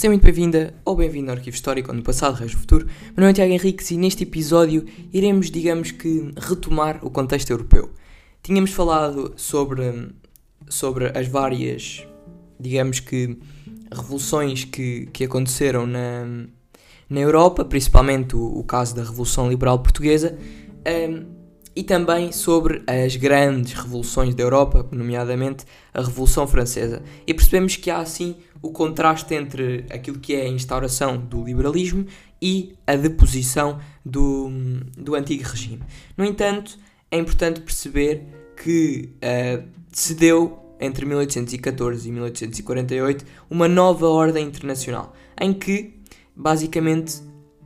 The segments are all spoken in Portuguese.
Seja muito bem-vinda ou bem-vindo ao Arquivo Histórico, onde passado rege o futuro. Meu nome é Tiago Henriques e neste episódio iremos, digamos que, retomar o contexto europeu. Tínhamos falado sobre, sobre as várias, digamos que, revoluções que, que aconteceram na, na Europa, principalmente o, o caso da Revolução Liberal Portuguesa. Um, e também sobre as grandes revoluções da Europa, nomeadamente a Revolução Francesa. E percebemos que há assim o contraste entre aquilo que é a instauração do liberalismo e a deposição do, do antigo regime. No entanto, é importante perceber que uh, se deu entre 1814 e 1848 uma nova ordem internacional, em que basicamente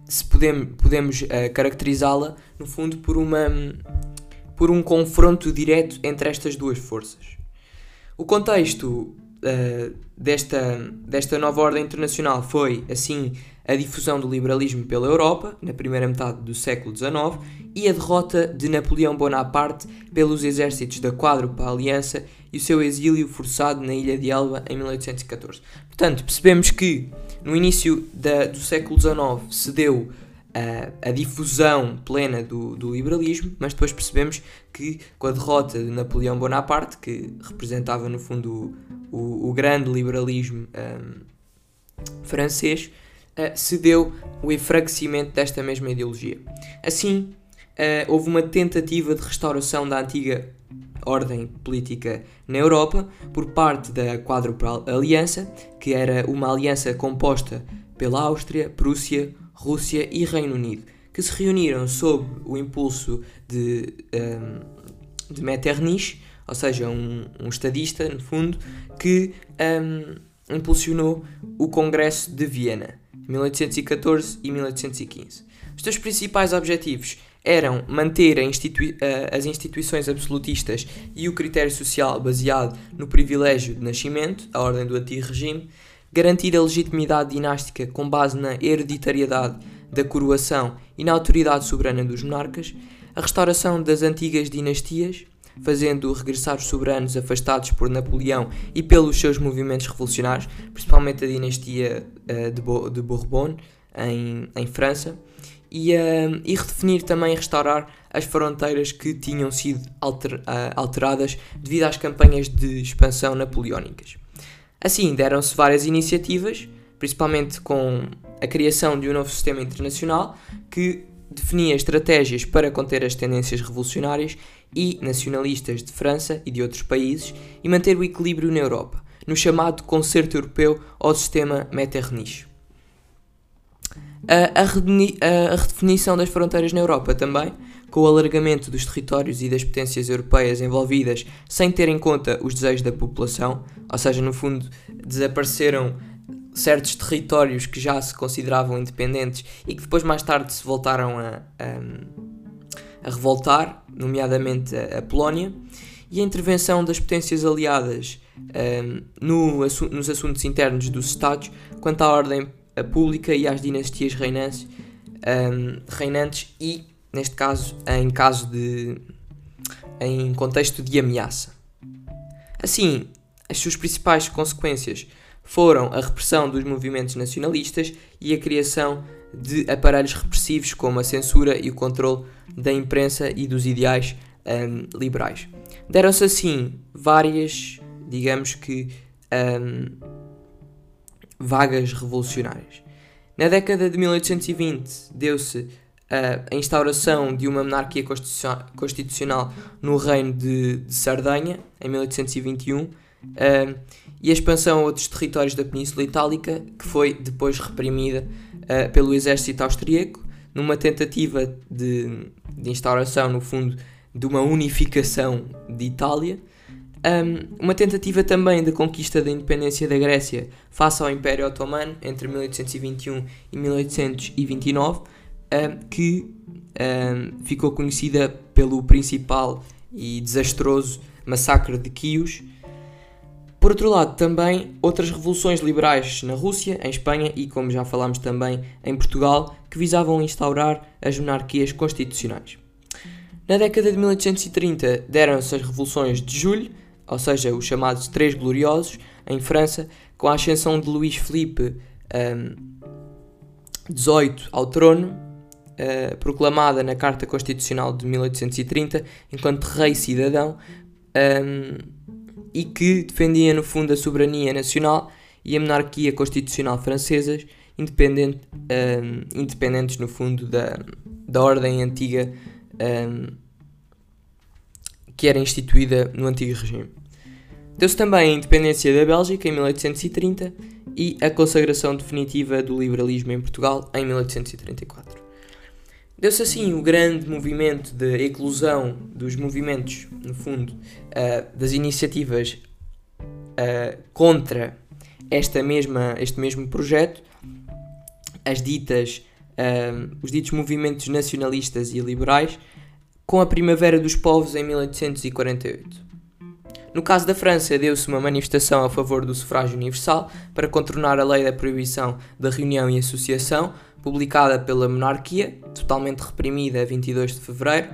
se podemos, podemos uh, caracterizá-la no fundo por uma por um confronto direto entre estas duas forças. O contexto uh, desta, desta nova ordem internacional foi, assim, a difusão do liberalismo pela Europa, na primeira metade do século XIX, e a derrota de Napoleão Bonaparte pelos exércitos da Quádrupla Aliança e o seu exílio forçado na ilha de Elba em 1814. Portanto, percebemos que no início da, do século XIX se deu a, a difusão plena do, do, liberalismo, mas depois percebemos que com a derrota de Napoleão Bonaparte, que representava no fundo o, o, grande liberalismo um, francês, uh, se deu o enfraquecimento desta mesma ideologia. Assim, uh, houve uma tentativa de restauração da antiga ordem política na Europa por parte da Quádrupla Aliança, que era uma aliança composta pela Áustria, Prússia, Rússia e Reino Unido, que se reuniram sob o impulso de, um, de Metternich, ou seja, um, um estadista, no fundo, que um, impulsionou o Congresso de Viena, 1814 e 1815. Os seus principais objetivos eram manter institui as instituições absolutistas e o critério social baseado no privilégio de nascimento, a ordem do antigo regime, garantir a legitimidade dinástica com base na hereditariedade da coroação e na autoridade soberana dos monarcas, a restauração das antigas dinastias, fazendo regressar os soberanos afastados por Napoleão e pelos seus movimentos revolucionários, principalmente a dinastia uh, de, Bo de Bourbon em, em França, e, uh, e, redefinir também restaurar as fronteiras que tinham sido alter, uh, alteradas devido às campanhas de expansão napoleónicas. Assim, deram-se várias iniciativas, principalmente com a criação de um novo sistema internacional que definia estratégias para conter as tendências revolucionárias e nacionalistas de França e de outros países e manter o equilíbrio na Europa, no chamado Concerto Europeu ou Sistema Metternich. A, a, a redefinição das fronteiras na Europa também com o alargamento dos territórios e das potências europeias envolvidas sem ter em conta os desejos da população, ou seja, no fundo, desapareceram certos territórios que já se consideravam independentes e que depois mais tarde se voltaram a, a, a revoltar, nomeadamente a, Polónia, e a intervenção das potências aliadas um, no, nos assuntos internos dos Estados quanto à ordem pública e às dinastias reinantes, um, reinantes e neste caso em caso de em contexto de ameaça. Assim, as suas principais consequências foram a repressão dos movimentos nacionalistas e a criação de aparelhos repressivos como a censura e o controle da imprensa e dos ideais um, liberais. Deram-se assim várias, digamos que, um, vagas revolucionárias. Na década de 1820 deu-se a instauração de uma monarquia constitucional no reino de, de em 1821, e a expansão a outros territórios da Península Itálica, que foi depois reprimida uh, pelo exército austríaco, numa tentativa de, de, instauração, no fundo, de uma unificação de Itália. Um, uma tentativa também de conquista da independência da Grécia face ao Império Otomano entre 1821 e 1829, que ficou conhecida pelo principal e desastroso massacre de Quios. Por outro lado, também outras revoluções liberais na Rússia, em Espanha e, como já falámos também, em Portugal, que visavam instaurar as monarquias constitucionais. Na década de 1830 deram-se as revoluções de julho, ou seja, os chamados Três Gloriosos, em França, com a ascensão de Luís Filipe um, 18 ao trono, uh, proclamada na Carta Constitucional de 1830 enquanto rei cidadão um, e que defendia no fundo a soberania nacional e a monarquia constitucional francesas, independente, um, independentes no fundo da, da ordem antiga um, que era instituída no antigo regime. Deu-se também a independência da Bélgica em 1830 e a consagração definitiva do liberalismo em Portugal em 1834. Deu-se assim o grande movimento de eclosão dos movimentos, no fundo, uh, das iniciativas uh, contra esta mesma, este mesmo projeto, as ditas, uh, os ditos movimentos nacionalistas e liberais, com a Primavera dos Povos em 1848. No caso da França, deu-se uma manifestação a favor do sufrágio universal para contornar a lei da proibição da reunião e associação, publicada pela monarquia, totalmente reprimida a 22 de fevereiro,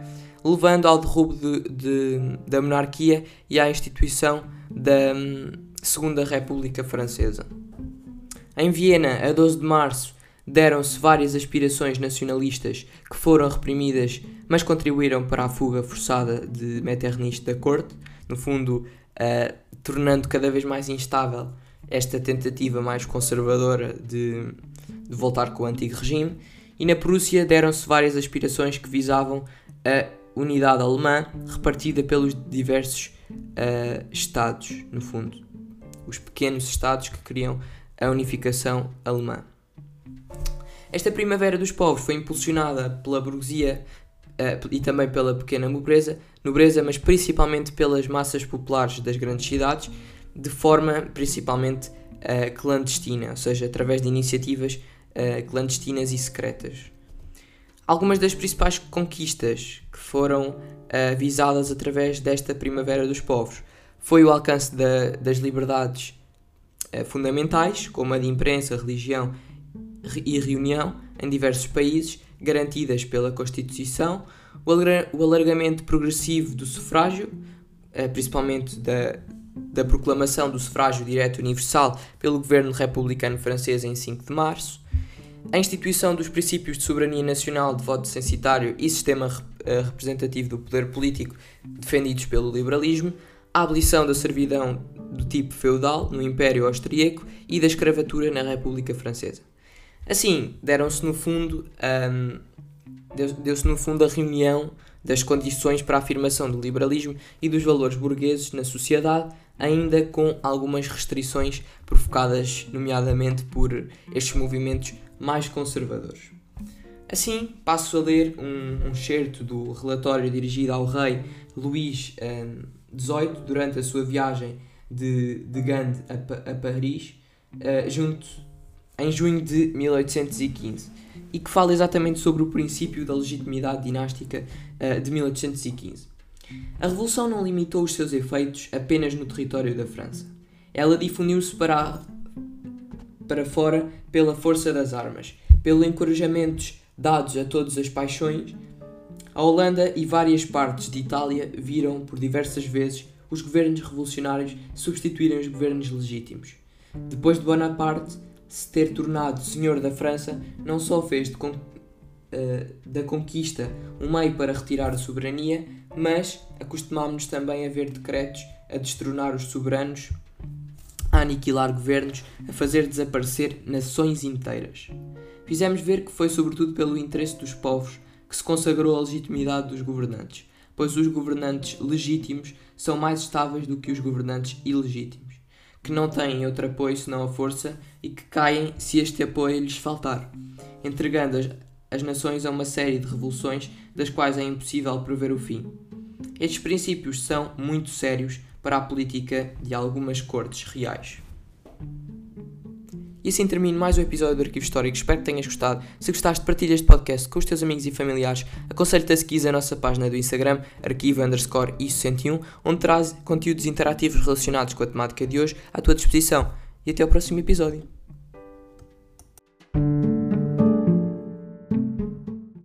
levando ao derrubo de, de, da monarquia e à instituição da hum, Segunda República Francesa. Em Viena, a 12 de março, deram-se várias aspirações nacionalistas que foram reprimidas, mas contribuíram para a fuga forçada de Metternich da corte, no fundo, uh, tornando cada vez mais instável esta tentativa mais conservadora de, de voltar com o antigo regime. E na Prússia deram-se várias aspirações que visavam a unidade alemã repartida pelos diversos uh, Estados, no fundo. Os pequenos Estados que queriam a unificação alemã. Esta Primavera dos Povos foi impulsionada pela burguesia uh, e também pela pequena nobreza, nobreza, mas principalmente pelas massas populares das grandes cidades, de forma principalmente uh, clandestina, ou seja, através de iniciativas uh, clandestinas e secretas. Algumas das principais conquistas que foram visadas através desta Primavera dos Povos foi o alcance da, das liberdades fundamentais, como a de imprensa, religião e reunião, em diversos países, garantidas pela Constituição, o alargamento progressivo do sufrágio, eh, principalmente da, da proclamação do sufrágio direto universal pelo governo republicano francês em 5 de março, a instituição dos princípios de soberania nacional, de voto censitário e sistema eh, representativo do poder político defendidos pelo liberalismo, a abolição da servidão do tipo feudal no Império Austríaco e da escravatura na República Francesa. Assim, deram-se no fundo um, deu-se no fundo a reunião das condições para a afirmação do liberalismo e dos valores burgueses na sociedade, ainda com algumas restrições provocadas, nomeadamente por estes movimentos mais conservadores. Assim, passo a ler um, um excerto do relatório dirigido ao rei Luís XVIII um, durante a sua viagem de, de Gand a, a Paris, uh, junto em junho de 1815 e que fala exatamente sobre o princípio da legitimidade dinástica uh, de 1815. A Revolução não limitou os seus efeitos apenas no território da França. Ela difundiu-se para, para fora pela força das armas, pelo encorajamento dados a todas as paixões. A Holanda e várias partes de Itália viram por diversas vezes os governos revolucionários substituírem os governos legítimos. Depois de Bonaparte, se ter tornado senhor da França não só fez con uh, da conquista um meio para retirar a soberania, mas acostumámos-nos também a ver decretos a destronar os soberanos, a aniquilar governos, a fazer desaparecer nações inteiras. Fizemos ver que foi sobretudo pelo interesse dos povos que se consagrou a legitimidade dos governantes, pois os governantes legítimos são mais estáveis do que os governantes ilegítimos que não têm outro apoio senão a força e que caem se este apoio lhes faltar, entregando as, as nações a uma série de revoluções das quais é impossível prever o fim. Estes princípios são muito sérios para a política de algumas cortes reais. E assim termino mais um episódio do Arquivo Histórico. Espero que tenhas gostado. Se gostaste, partilha este podcast com os teus amigos e familiares. Aconselho-te a seguir a nossa página do Instagram, arquivo underscore isso101, onde traz conteúdos interativos relacionados com a temática de hoje à tua disposição. E até ao próximo episódio.